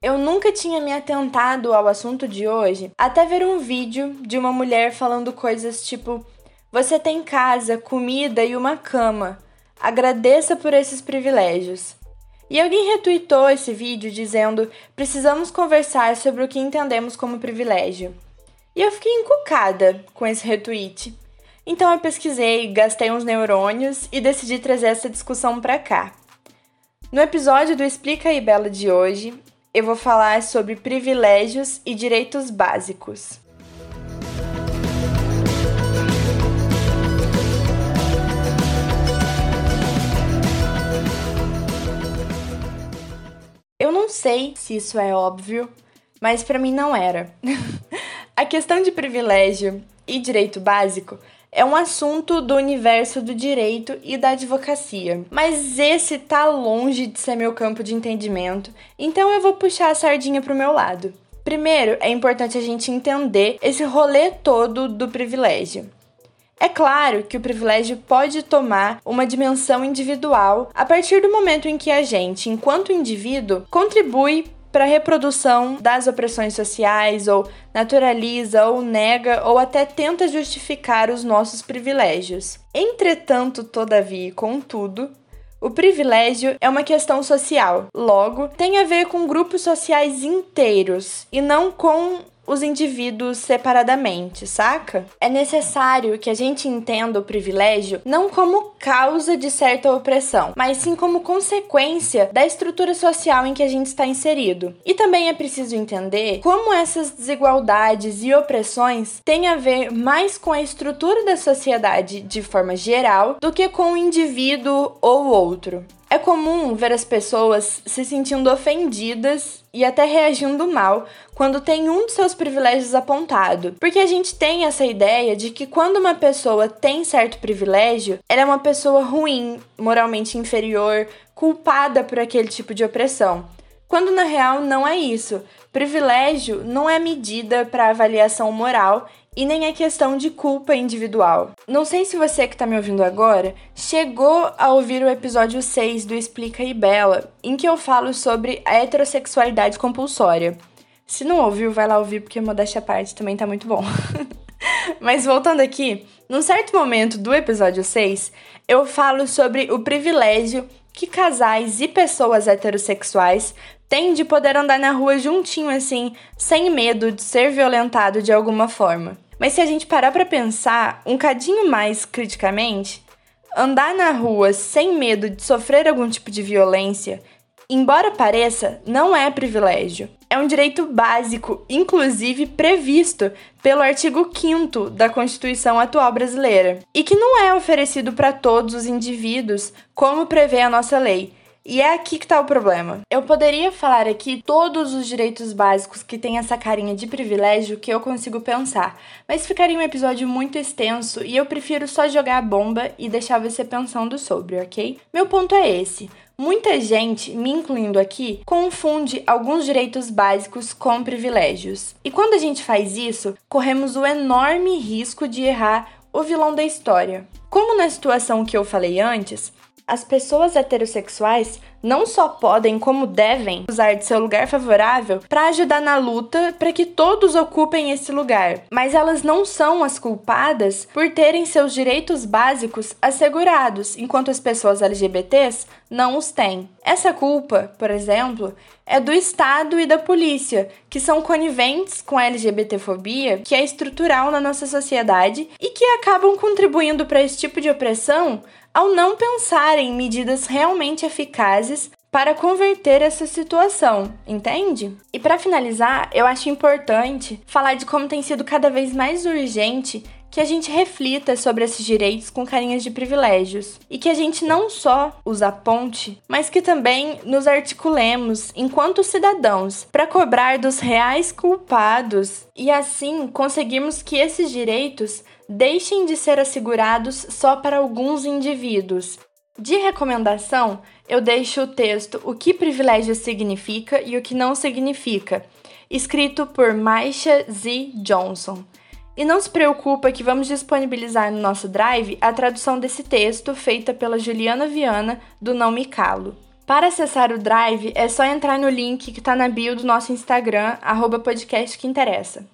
Eu nunca tinha me atentado ao assunto de hoje até ver um vídeo de uma mulher falando coisas tipo: Você tem casa, comida e uma cama. Agradeça por esses privilégios. E alguém retweetou esse vídeo dizendo: Precisamos conversar sobre o que entendemos como privilégio. E eu fiquei encucada com esse retweet. Então eu pesquisei, gastei uns neurônios e decidi trazer essa discussão para cá. No episódio do Explica aí Bela de hoje, eu vou falar sobre privilégios e direitos básicos. Eu não sei se isso é óbvio, mas para mim não era. A questão de privilégio e direito básico é um assunto do universo do direito e da advocacia. Mas esse tá longe de ser meu campo de entendimento, então eu vou puxar a sardinha pro meu lado. Primeiro, é importante a gente entender esse rolê todo do privilégio. É claro que o privilégio pode tomar uma dimensão individual a partir do momento em que a gente, enquanto indivíduo, contribui para a reprodução das opressões sociais, ou naturaliza, ou nega, ou até tenta justificar os nossos privilégios. Entretanto, todavia e contudo, o privilégio é uma questão social, logo, tem a ver com grupos sociais inteiros e não com os indivíduos separadamente, saca? É necessário que a gente entenda o privilégio não como causa de certa opressão, mas sim como consequência da estrutura social em que a gente está inserido. E também é preciso entender como essas desigualdades e opressões têm a ver mais com a estrutura da sociedade de forma geral do que com o indivíduo ou outro. É comum ver as pessoas se sentindo ofendidas e até reagindo mal quando tem um de seus privilégios apontado, porque a gente tem essa ideia de que quando uma pessoa tem certo privilégio, ela é uma pessoa ruim, moralmente inferior, culpada por aquele tipo de opressão. Quando na real não é isso. Privilégio não é medida para avaliação moral e nem é questão de culpa individual. Não sei se você que está me ouvindo agora chegou a ouvir o episódio 6 do Explica e Bela, em que eu falo sobre a heterossexualidade compulsória. Se não ouviu, vai lá ouvir porque modéstia à parte também tá muito bom. Mas voltando aqui, num certo momento do episódio 6, eu falo sobre o privilégio que casais e pessoas heterossexuais têm de poder andar na rua juntinho assim, sem medo de ser violentado de alguma forma. Mas se a gente parar para pensar um cadinho mais criticamente, andar na rua sem medo de sofrer algum tipo de violência, embora pareça, não é privilégio. É um direito básico, inclusive previsto pelo artigo 5 da Constituição atual brasileira, e que não é oferecido para todos os indivíduos, como prevê a nossa lei, e é aqui que tá o problema. Eu poderia falar aqui todos os direitos básicos que têm essa carinha de privilégio que eu consigo pensar, mas ficaria um episódio muito extenso e eu prefiro só jogar a bomba e deixar você pensando sobre, ok? Meu ponto é esse. Muita gente, me incluindo aqui, confunde alguns direitos básicos com privilégios. E quando a gente faz isso, corremos o enorme risco de errar o vilão da história. Como na situação que eu falei antes, as pessoas heterossexuais não só podem, como devem, usar de seu lugar favorável para ajudar na luta para que todos ocupem esse lugar, mas elas não são as culpadas por terem seus direitos básicos assegurados, enquanto as pessoas LGBTs não os têm. Essa culpa, por exemplo, é do Estado e da polícia, que são coniventes com a LGBTfobia, que é estrutural na nossa sociedade e que acabam contribuindo para esse tipo de opressão ao não pensar em medidas realmente eficazes para converter essa situação, entende? E para finalizar, eu acho importante falar de como tem sido cada vez mais urgente que a gente reflita sobre esses direitos com carinhas de privilégios e que a gente não só usa a ponte, mas que também nos articulemos enquanto cidadãos para cobrar dos reais culpados e assim conseguirmos que esses direitos deixem de ser assegurados só para alguns indivíduos. De recomendação, eu deixo o texto O que privilégio significa e o que não significa, escrito por Maisha Z. Johnson. E não se preocupa que vamos disponibilizar no nosso Drive a tradução desse texto feita pela Juliana Viana do Não Me Calo. Para acessar o Drive, é só entrar no link que está na bio do nosso Instagram, arroba podcast que interessa.